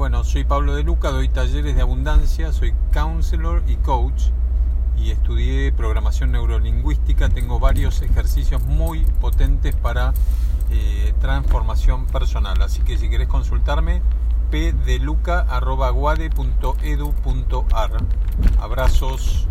bueno, soy Pablo de Luca, doy talleres de abundancia, soy counselor y coach y estudié programación neurolingüística. Tengo varios ejercicios muy potentes para eh, transformación personal. Así que si querés consultarme, pdeluca.guade.edu.ar. Abrazos.